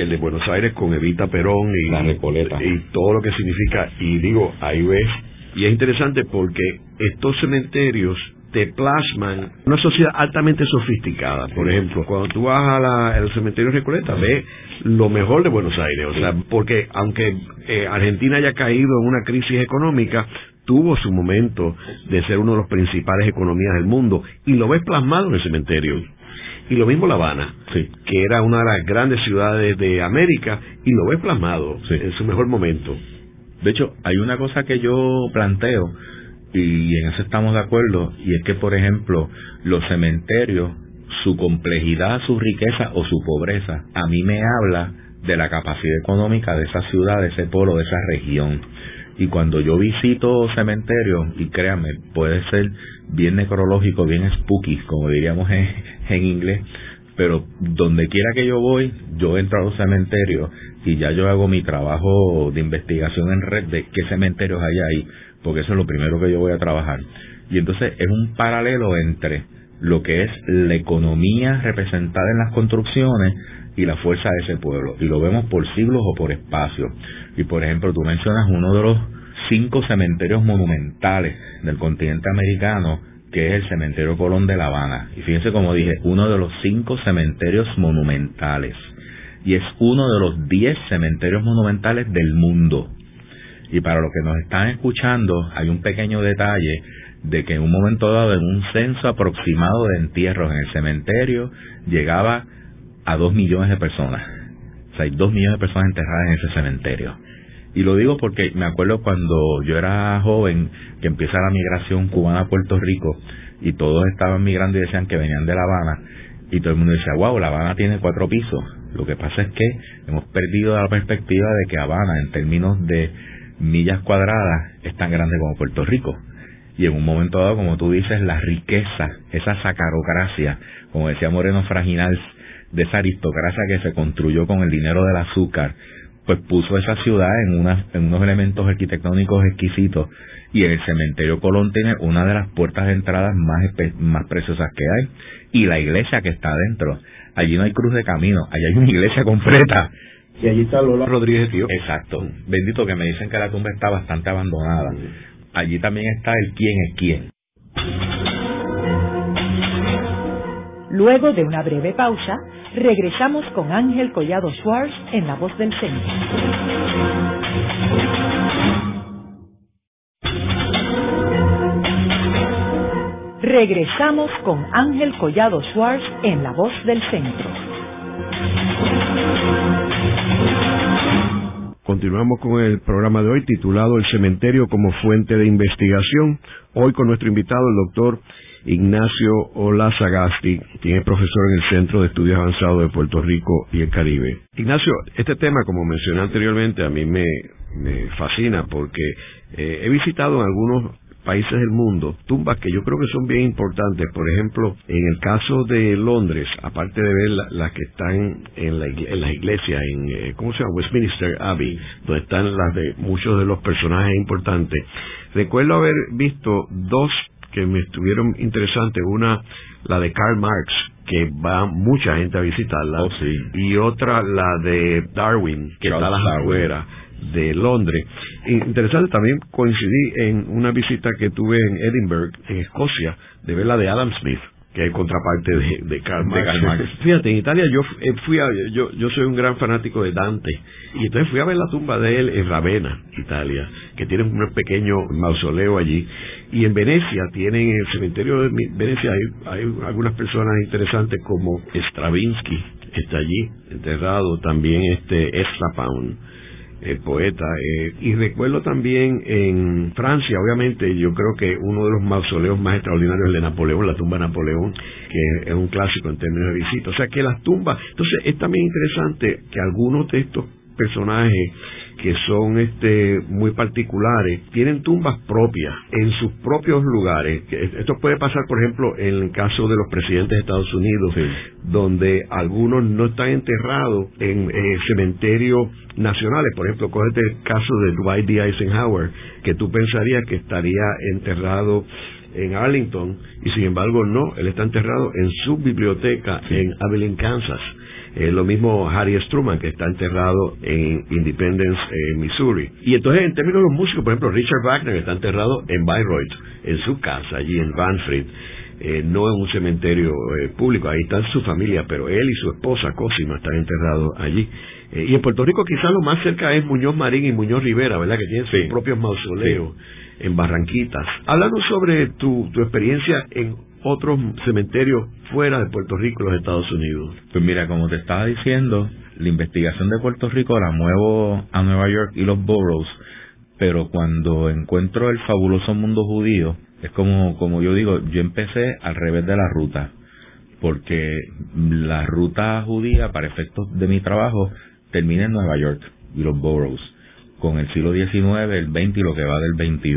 El de Buenos Aires con Evita Perón y, la Recoleta. y todo lo que significa. Y digo, ahí ves. Y es interesante porque estos cementerios te plasman una sociedad altamente sofisticada. Por ejemplo, cuando tú vas al cementerio Recoleta, ves lo mejor de Buenos Aires. O sea, porque aunque eh, Argentina haya caído en una crisis económica, tuvo su momento de ser uno de los principales economías del mundo y lo ves plasmado en el cementerio. Y lo mismo La Habana, que era una de las grandes ciudades de América, y lo ves plasmado en su mejor momento. De hecho, hay una cosa que yo planteo, y en eso estamos de acuerdo, y es que, por ejemplo, los cementerios, su complejidad, su riqueza o su pobreza, a mí me habla de la capacidad económica de esa ciudad, de ese pueblo, de esa región. Y cuando yo visito cementerios, y créanme, puede ser bien necrológico, bien spooky, como diríamos en, inglés, pero donde quiera que yo voy, yo entro a los cementerios y ya yo hago mi trabajo de investigación en red de qué cementerios hay ahí porque eso es lo primero que yo voy a trabajar. Y entonces es un paralelo entre lo que es la economía representada en las construcciones y la fuerza de ese pueblo. Y lo vemos por siglos o por espacios. Y por ejemplo, tú mencionas uno de los cinco cementerios monumentales del continente americano, que es el Cementerio Colón de La Habana. Y fíjense como dije, uno de los cinco cementerios monumentales. Y es uno de los diez cementerios monumentales del mundo. Y para los que nos están escuchando, hay un pequeño detalle de que en un momento dado, en un censo aproximado de entierros en el cementerio, llegaba a dos millones de personas. O sea, hay dos millones de personas enterradas en ese cementerio. Y lo digo porque me acuerdo cuando yo era joven, que empieza la migración cubana a Puerto Rico, y todos estaban migrando y decían que venían de La Habana, y todo el mundo decía, wow, La Habana tiene cuatro pisos. Lo que pasa es que hemos perdido la perspectiva de que Habana, en términos de millas cuadradas, es tan grande como Puerto Rico. Y en un momento dado, como tú dices, la riqueza, esa sacarocracia, como decía Moreno Fraginal, de esa aristocracia que se construyó con el dinero del azúcar, pues puso esa ciudad en, en unos elementos arquitectónicos exquisitos y en el cementerio Colón tiene una de las puertas de entrada más, más preciosas que hay y la iglesia que está adentro. Allí no hay cruz de camino, allí hay una iglesia completa. Y allí está Lola Rodríguez Tío. Exacto. Bendito que me dicen que la tumba está bastante abandonada. Allí también está el quién es quién. Luego de una breve pausa, regresamos con Ángel Collado Schwartz en La Voz del Centro. Regresamos con Ángel Collado Schwartz en La Voz del Centro. Continuamos con el programa de hoy titulado El cementerio como fuente de investigación. Hoy con nuestro invitado, el doctor Ignacio Olazagasti, quien es profesor en el Centro de Estudios Avanzados de Puerto Rico y el Caribe. Ignacio, este tema, como mencioné anteriormente, a mí me, fascina porque eh, he visitado en algunos países del mundo, tumbas que yo creo que son bien importantes. Por ejemplo, en el caso de Londres, aparte de ver las que están en, la, en las iglesias, en, eh, ¿cómo se llama? Westminster Abbey, donde están las de muchos de los personajes importantes, recuerdo haber visto dos que me estuvieron interesantes. Una, la de Karl Marx, que va mucha gente a visitarla. Oh, y otra, la de Darwin, que está a las afueras de Londres. Interesante también coincidí en una visita que tuve en Edinburgh, en Escocia, de ver la de Adam Smith que es contraparte de, de, Karl Marx. Fíjate, en Italia yo eh, fui a, yo, yo soy un gran fanático de Dante y entonces fui a ver la tumba de él en Ravenna, Italia, que tiene un pequeño mausoleo allí y en Venecia tienen en el cementerio de Venecia hay, hay algunas personas interesantes como Stravinsky está allí enterrado también este Pound el poeta. Eh, y recuerdo también en Francia, obviamente, yo creo que uno de los mausoleos más extraordinarios es de Napoleón, la tumba de Napoleón, que es un clásico en términos de visita. O sea que las tumbas, entonces es también interesante que algunos de estos personajes que son este muy particulares tienen tumbas propias en sus propios lugares esto puede pasar por ejemplo en el caso de los presidentes de Estados Unidos donde algunos no están enterrados en eh, cementerios nacionales por ejemplo cógete el caso de Dwight D. Eisenhower que tú pensarías que estaría enterrado en Arlington y sin embargo no, él está enterrado en su biblioteca en Abilene, Kansas. Eh, lo mismo Harry Struman, que está enterrado en Independence, Missouri. Y entonces, en términos de los músicos, por ejemplo, Richard Wagner está enterrado en Bayreuth, en su casa, allí en Banfried. Eh, no en un cementerio eh, público, ahí está su familia, pero él y su esposa Cosima están enterrados allí. y en Puerto Rico quizás lo más cerca es Muñoz Marín y Muñoz Rivera, ¿verdad? Que tienen sus propios mausoleos en Barranquitas. Háblanos sobre tu, tu experiencia en otros cementerios fuera de Puerto Rico los Estados Unidos. Pues mira, como te estaba diciendo, la investigación de Puerto Rico la muevo a Nueva York y los boroughs, pero cuando encuentro el fabuloso mundo judío, es como, como yo digo, yo empecé al revés de la ruta, porque la ruta judía, para efectos de mi trabajo, termina en Nueva York y los boroughs, con el siglo XIX, el XX y lo que va del XXI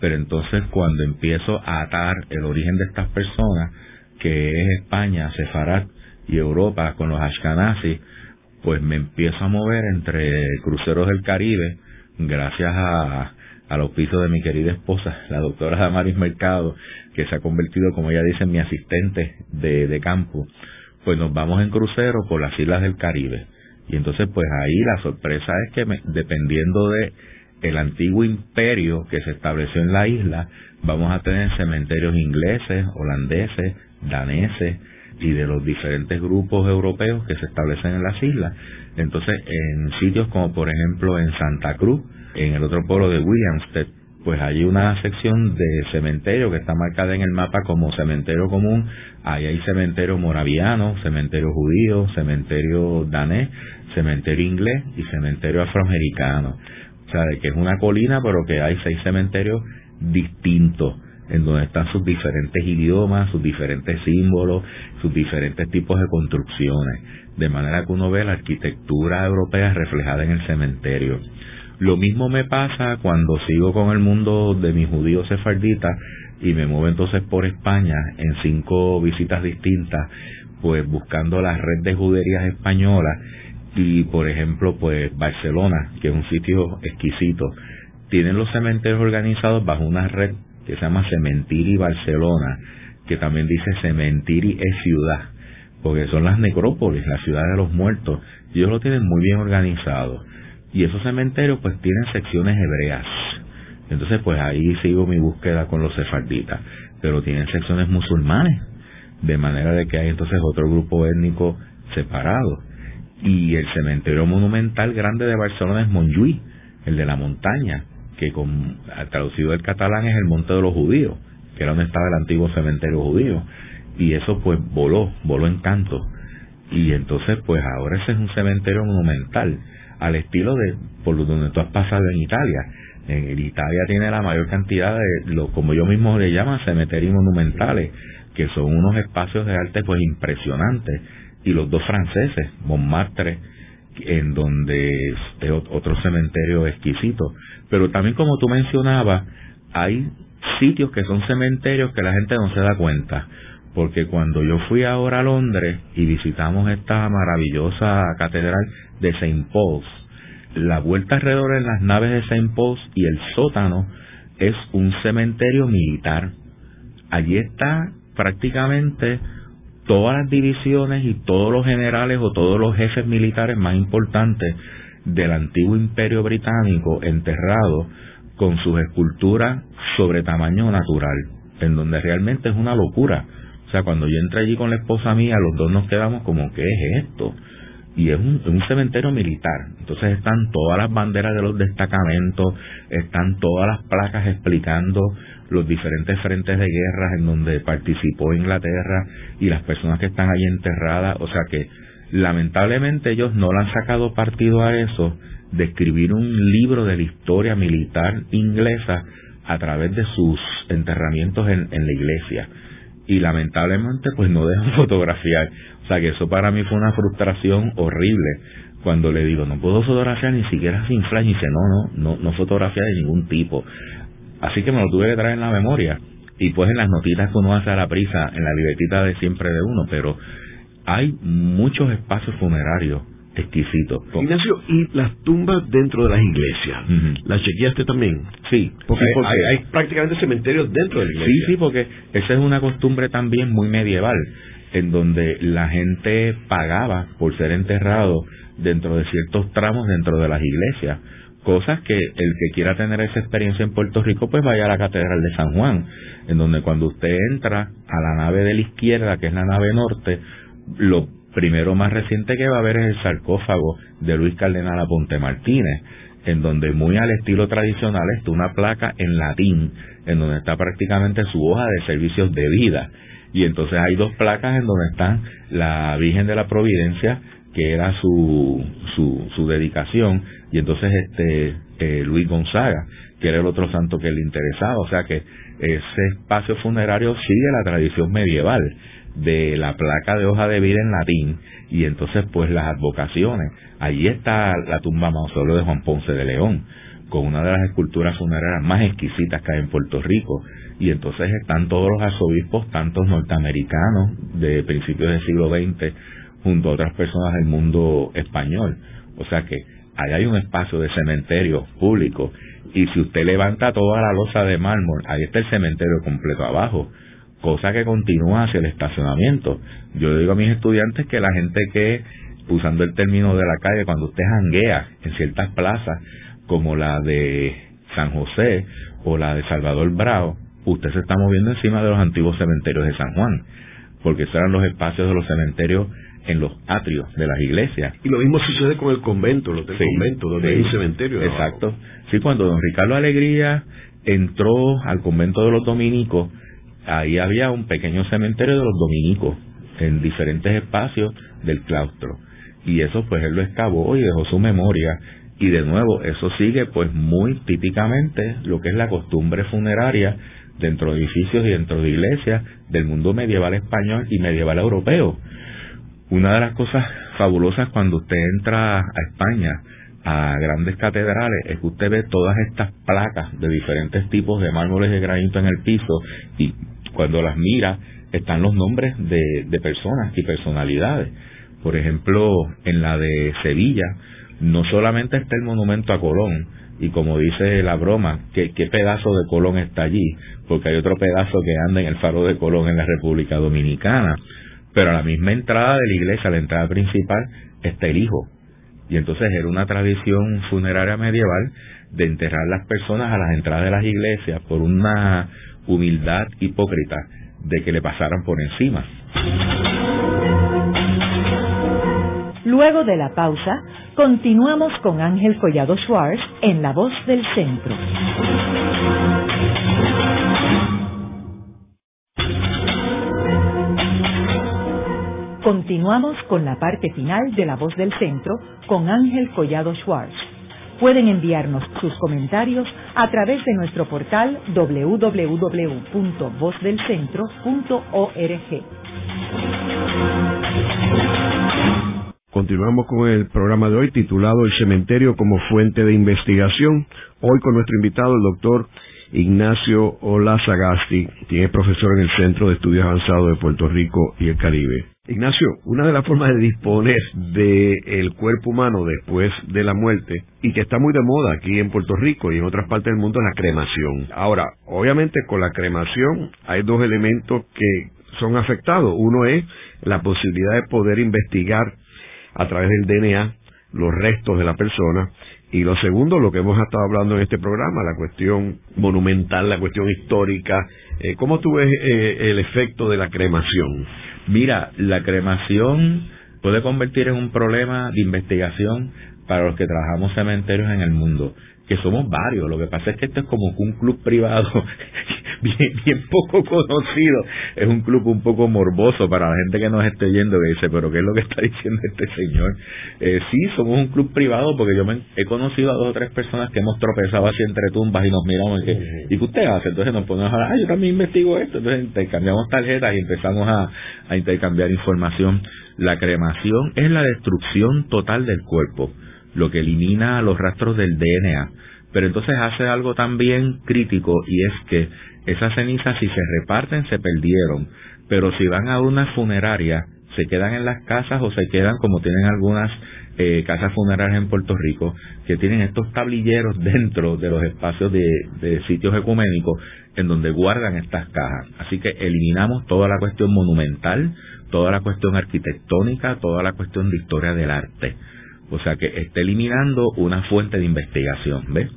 pero entonces cuando empiezo a atar el origen de estas personas, que es España, Sefarad y Europa con los Ashkenazi, pues me empiezo a mover entre cruceros del Caribe, gracias a, al auspicio de mi querida esposa, la doctora Damaris Mercado, que se ha convertido, como ella dice, en mi asistente de, de campo. Pues nos vamos en crucero por las islas del Caribe. Y entonces, pues ahí la sorpresa es que dependiendo de el antiguo imperio que se estableció en la isla, vamos a tener cementerios ingleses, holandeses, daneses y de los diferentes grupos europeos que se establecen en las islas. Entonces, en sitios como por ejemplo en Santa Cruz, en el otro pueblo de Williamstead, pues hay una sección de cementerio que está marcada en el mapa como cementerio común. Ahí hay cementerio moraviano, cementerio judío, cementerio danés, cementerio inglés y cementerio afroamericano. Sea, que es una colina, pero que hay seis cementerios distintos en donde están sus diferentes idiomas, sus diferentes símbolos, sus diferentes tipos de construcciones, de manera que uno ve la arquitectura europea reflejada en el cementerio. Lo mismo me pasa cuando sigo con el mundo de mis judíos sefarditas y me muevo entonces por España en cinco visitas distintas, pues buscando la red de juderías españolas y por ejemplo pues Barcelona, que es un sitio exquisito, tienen los cementerios organizados bajo una red que se llama Cementiri Barcelona, que también dice Cementiri es ciudad, porque son las necrópolis, la ciudad de los muertos, y ellos lo tienen muy bien organizado. Y esos cementerios pues tienen secciones hebreas. Entonces pues ahí sigo mi búsqueda con los sefarditas, pero tienen secciones musulmanes, de manera de que hay entonces otro grupo étnico separado. Y el cementerio monumental grande de Barcelona es Montjuïc, el de la montaña, que con, traducido del catalán es el Monte de los Judíos, que era donde estaba el antiguo cementerio judío. Y eso pues voló, voló en canto. Y entonces pues ahora ese es un cementerio monumental, al estilo de por donde tú has pasado en Italia. En Italia tiene la mayor cantidad de, lo, como yo mismo le llaman, cementerios monumentales, que son unos espacios de arte pues impresionantes. Y los dos franceses, Montmartre, en donde es otro cementerio exquisito. Pero también como tú mencionabas, hay sitios que son cementerios que la gente no se da cuenta. Porque cuando yo fui ahora a Londres y visitamos esta maravillosa catedral de St. Paul's, la vuelta alrededor en las naves de St. Paul's y el sótano es un cementerio militar. Allí está prácticamente todas las divisiones y todos los generales o todos los jefes militares más importantes del antiguo imperio británico enterrados con sus esculturas sobre tamaño natural, en donde realmente es una locura. O sea, cuando yo entré allí con la esposa mía, los dos nos quedamos como, ¿qué es esto? Y es un, un cementerio militar. Entonces están todas las banderas de los destacamentos, están todas las placas explicando los diferentes frentes de guerra en donde participó Inglaterra y las personas que están ahí enterradas. O sea que lamentablemente ellos no le han sacado partido a eso de escribir un libro de la historia militar inglesa a través de sus enterramientos en, la iglesia. Y lamentablemente pues no dejan fotografiar. O sea que eso para mí fue una frustración horrible cuando le digo, no puedo fotografiar ni siquiera sin flash, y dice, no, no, no, no fotografía de ningún tipo. Así que me lo tuve que traer en la memoria. Y pues en las notitas que uno hace a la prisa, en la libretita de siempre de uno, pero hay muchos espacios funerarios exquisitos. Ignacio, ¿y las tumbas dentro de las iglesias? ¿Las chequeaste también? Sí. Porque, hay, prácticamente cementerios dentro de la iglesia. Sí, sí, porque esa es una costumbre también muy medieval, en donde la gente pagaba por ser enterrado dentro de ciertos tramos dentro de las iglesias cosas que el que quiera tener esa experiencia en Puerto Rico, pues vaya a la Catedral de San Juan, en donde cuando usted entra a la nave de la izquierda, que es la nave norte, lo primero más reciente que va a ver es el sarcófago de Luis Cardenal Aponte Martínez, en donde muy al estilo tradicional está una placa en latín, en donde está prácticamente su hoja de servicios de vida. Y entonces hay dos placas en donde están la Virgen de la Providencia, que era su, su, su dedicación, y entonces este eh, Luis Gonzaga, que era el otro santo que le interesaba, o sea que ese espacio funerario sigue la tradición medieval de la placa de hoja de vida en latín y entonces pues las advocaciones. Allí está la tumba mausoleo de Juan Ponce de León, con una de las esculturas funerarias más exquisitas que hay en Puerto Rico. Y entonces están todos los arzobispos, tantos norteamericanos de principios del siglo XX, junto a otras personas del mundo español. O sea que ahí hay un espacio de cementerio público y si usted levanta toda la losa de mármol, ahí está el cementerio completo abajo, cosa que continúa hacia el estacionamiento. Yo digo a mis estudiantes que la gente que, usando el término de la calle, cuando usted janguea en ciertas plazas, como la de San José o la de Salvador Bravo, usted se está moviendo encima de los antiguos cementerios de San Juan, porque esos eran los espacios de los cementerios en los atrios de las iglesias. Y lo mismo sucede con el convento, los del convento, donde hay un cementerio. Exacto. Sí, cuando don Ricardo Alegría entró al convento de los dominicos, ahí había un pequeño cementerio de los dominicos en diferentes espacios del claustro. Y eso pues él lo excavó y dejó su memoria. Y de nuevo, eso sigue pues muy típicamente lo que es la costumbre funeraria dentro de edificios y dentro de iglesias del mundo medieval español y medieval europeo. Una de las cosas fabulosas cuando usted entra a España, a grandes catedrales, es que usted ve todas estas placas de diferentes tipos de mármoles de granito en el piso y cuando las mira están los nombres de, de personas y personalidades. Por ejemplo, en la de Sevilla, no solamente está el monumento a Colón, y como dice la broma, ¿qué, qué pedazo de Colón está allí? Porque hay otro pedazo que anda en el faro de Colón en la República Dominicana. Pero a la misma entrada de la iglesia, a la entrada principal, está el hijo. Y entonces era una tradición funeraria medieval de enterrar las personas a las entradas de las iglesias por una humildad hipócrita de que le pasaran por encima. Luego de la pausa, continuamos con Ángel Collado Schwartz en La Voz del Centro. Continuamos con la parte final de La Voz del Centro con Ángel Collado Schwartz. Pueden enviarnos sus comentarios a través de nuestro portal www.vozdelcentro.org. Continuamos con el programa de hoy titulado El cementerio como fuente de investigación. Hoy con nuestro invitado, el doctor Ignacio Olazagasti, quien es profesor en el Centro de Estudios Avanzados de Puerto Rico y el Caribe. Ignacio, una de las formas de disponer del cuerpo humano después de la muerte, y que está muy de moda aquí en Puerto Rico y en otras partes del mundo, es la cremación. Ahora, obviamente con la cremación hay dos elementos que son afectados. Uno es la posibilidad de poder investigar a través del DNA los restos de la persona y lo segundo, lo que hemos estado hablando en este programa, la cuestión monumental, la cuestión histórica. Eh, ¿Cómo tú ves eh, el efecto de la cremación? Mira, la cremación puede convertir en un problema de investigación para los que trabajamos cementerios en el mundo que somos varios. Lo que pasa es que esto es como un club privado bien, bien poco conocido. Es un club un poco morboso para la gente que nos esté yendo que dice, pero ¿qué es lo que está diciendo este señor? Eh, sí, somos un club privado porque yo me, he conocido a dos o tres personas que hemos tropezado así entre tumbas y nos miramos y que, ¿y qué usted hace? Entonces nos ponemos a hablar, ah, yo también investigo esto. Entonces intercambiamos tarjetas y empezamos a, a intercambiar información. La cremación es la destrucción total del cuerpo lo que elimina los rastros del DNA. Pero entonces hace algo también crítico y es que esas cenizas si se reparten se perdieron, pero si van a una funeraria se quedan en las casas o se quedan como tienen algunas eh, casas funerarias en Puerto Rico que tienen estos tablilleros dentro de los espacios de, de sitios ecuménicos en donde guardan estas cajas. Así que eliminamos toda la cuestión monumental, toda la cuestión arquitectónica, toda la cuestión de historia del arte. O sea que está eliminando una fuente de investigación, ¿ves?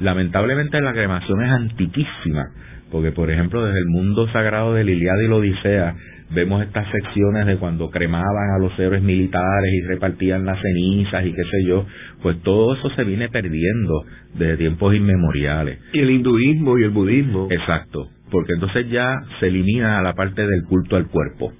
Lamentablemente la cremación es antiquísima, porque por ejemplo desde el mundo sagrado de Iliada y la Odisea vemos estas secciones de cuando cremaban a los héroes militares y repartían las cenizas y qué sé yo, pues todo eso se viene perdiendo desde tiempos inmemoriales. Y el hinduismo y el budismo. Exacto, porque entonces ya se elimina la parte del culto al cuerpo,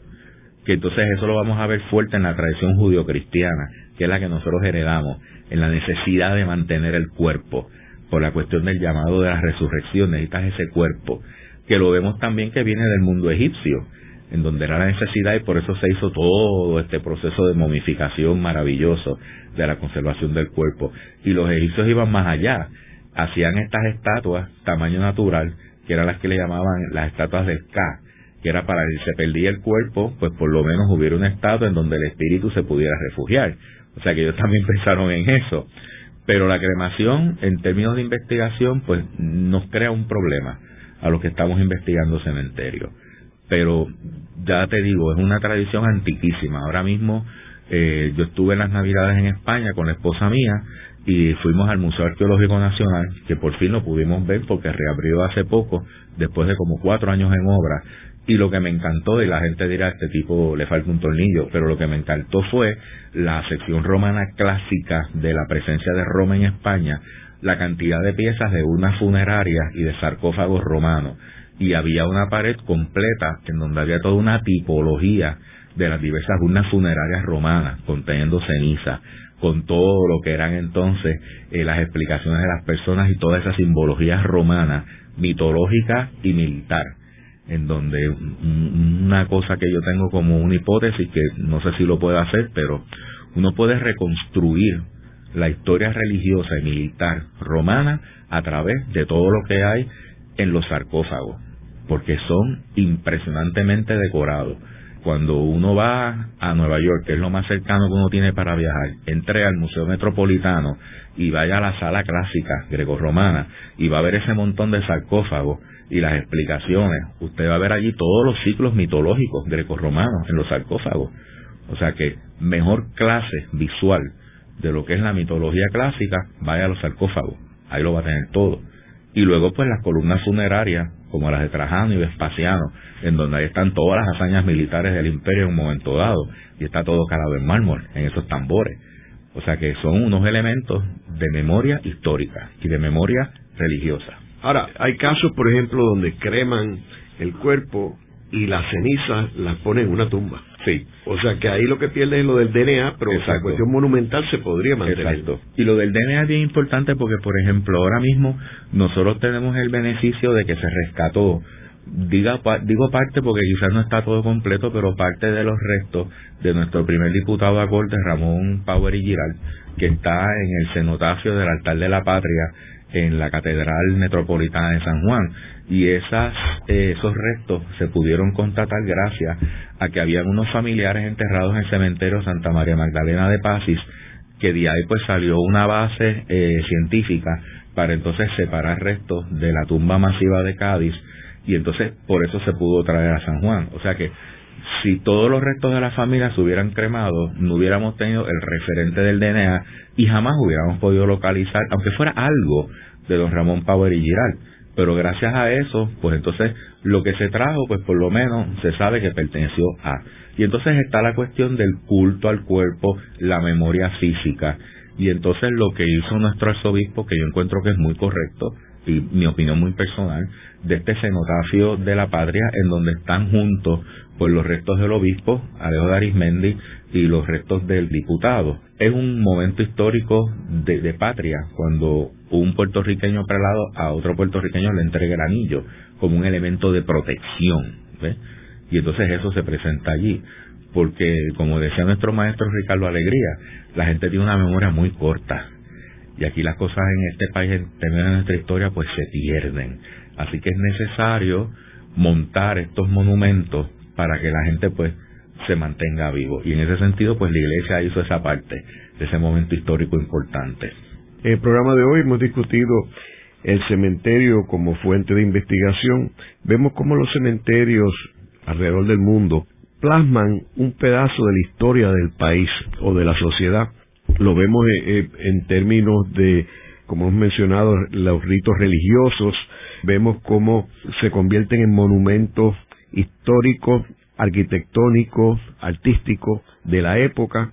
que entonces eso lo vamos a ver fuerte en la tradición judio-cristiana que es la que nosotros heredamos, en la necesidad de mantener el cuerpo, por la cuestión del llamado de la resurrección, necesitas ese cuerpo, que lo vemos también que viene del mundo egipcio, en donde era la necesidad y por eso se hizo todo este proceso de momificación maravilloso de la conservación del cuerpo. Y los egipcios iban más allá, hacían estas estatuas tamaño natural, que eran las que le llamaban las estatuas del Ka, que era para que se perdía el cuerpo, pues por lo menos hubiera una estatua en donde el espíritu se pudiera refugiar. O sea que ellos también pensaron en eso. Pero la cremación, en términos de investigación, pues nos crea un problema a los que estamos investigando cementerios. Pero ya te digo, es una tradición antiquísima. Ahora mismo eh, yo estuve en las Navidades en España con la esposa mía y fuimos al Museo Arqueológico Nacional, que por fin lo pudimos ver porque reabrió hace poco, después de como cuatro años en obra, Y lo que me encantó, y la gente dirá, este tipo le falta un tornillo, pero lo que me encantó fue la sección romana clásica de la presencia de Roma en España, la cantidad de piezas de una funeraria y de sarcófagos romanos. Y había una pared completa en donde había toda una tipología de las diversas urnas funerarias romanas, conteniendo ceniza, con todo lo que eran entonces eh, las explicaciones de las personas y todas esas simbologías romanas, mitológica y militar, en donde una cosa que yo tengo como una hipótesis, que no sé si lo puedo hacer, pero uno puede reconstruir la historia religiosa y militar romana a través de todo lo que hay en los sarcófagos, porque son impresionantemente decorados. Cuando uno va a Nueva York, que es lo más cercano que uno tiene para viajar, entre al Museo Metropolitano y vaya a la sala clásica greco-romana y va a ver ese montón de sarcófagos y las explicaciones, usted va a ver allí todos los ciclos mitológicos greco-romanos en los sarcófagos. O sea que mejor clase visual de lo que es la mitología clásica, vaya a los sarcófagos, ahí lo va a tener todo. Y luego pues las columnas funerarias como las de Trajano y Vespasiano, en donde ahí están todas las hazañas militares del imperio en un momento dado, y está todo calado en mármol, en esos tambores. O sea que son unos elementos de memoria histórica y de memoria religiosa. Ahora, hay casos, por ejemplo, donde creman el cuerpo y las cenizas las ponen en una tumba. Sí. O sea que ahí lo que pierde es lo del DNA, pero la cuestión monumental se podría mantener. Exacto. Y lo del DNA es bien importante porque, por ejemplo, ahora mismo nosotros tenemos el beneficio de que se rescató diga digo parte porque quizás no está todo completo, pero parte de los restos de nuestro primer diputado a corte, Ramón Power y Giral, que está en el cenotafio del altar de la patria en la Catedral Metropolitana de San Juan y esas, eh, esos restos se pudieron constatar gracias a que habían unos familiares enterrados en el cementerio Santa María Magdalena de Pasis, que de ahí pues salió una base eh, científica para entonces separar restos de la tumba masiva de Cádiz y entonces por eso se pudo traer a San Juan. O sea que si todos los restos de la familia se hubieran cremado, no hubiéramos tenido el referente del DNA y jamás hubiéramos podido localizar, aunque fuera algo de don Ramón Power y Giral pero gracias a eso, pues entonces lo que se trajo, pues por lo menos se sabe que perteneció a. Y entonces está la cuestión del culto al cuerpo, la memoria física. Y entonces lo que hizo nuestro arzobispo, que yo encuentro que es muy correcto, y mi opinión muy personal, de este cenotafio de la patria, en donde están juntos pues los restos del obispo, Alejo de Arismendi, y los restos del diputado. Es un momento histórico de, patria, cuando un puertorriqueño prelado a otro puertorriqueño le entrega el anillo como un elemento de protección. Y entonces eso se presenta allí. Porque, como decía nuestro maestro Ricardo Alegría, la gente tiene una memoria muy corta. Y aquí las cosas en este país, en términos de nuestra historia, pues se pierden. Así que es necesario montar estos monumentos para que la gente pues se mantenga vivo. Y en ese sentido, pues la iglesia hizo esa parte de ese momento histórico importante. En el programa de hoy hemos discutido el cementerio como fuente de investigación. Vemos cómo los cementerios alrededor del mundo plasman un pedazo de la historia del país o de la sociedad. Lo vemos eh, eh, en términos de, como hemos mencionado, los ritos religiosos. Vemos cómo se convierten en monumentos históricos, arquitectónicos, artísticos de la época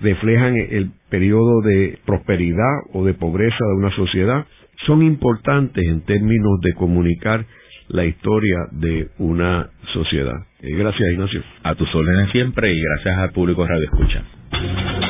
reflejan el periodo de prosperidad o de pobreza de una sociedad, son importantes en términos de comunicar la historia de una sociedad. Eh, gracias, Ignacio. A tus órdenes siempre y gracias al público Radio Escucha.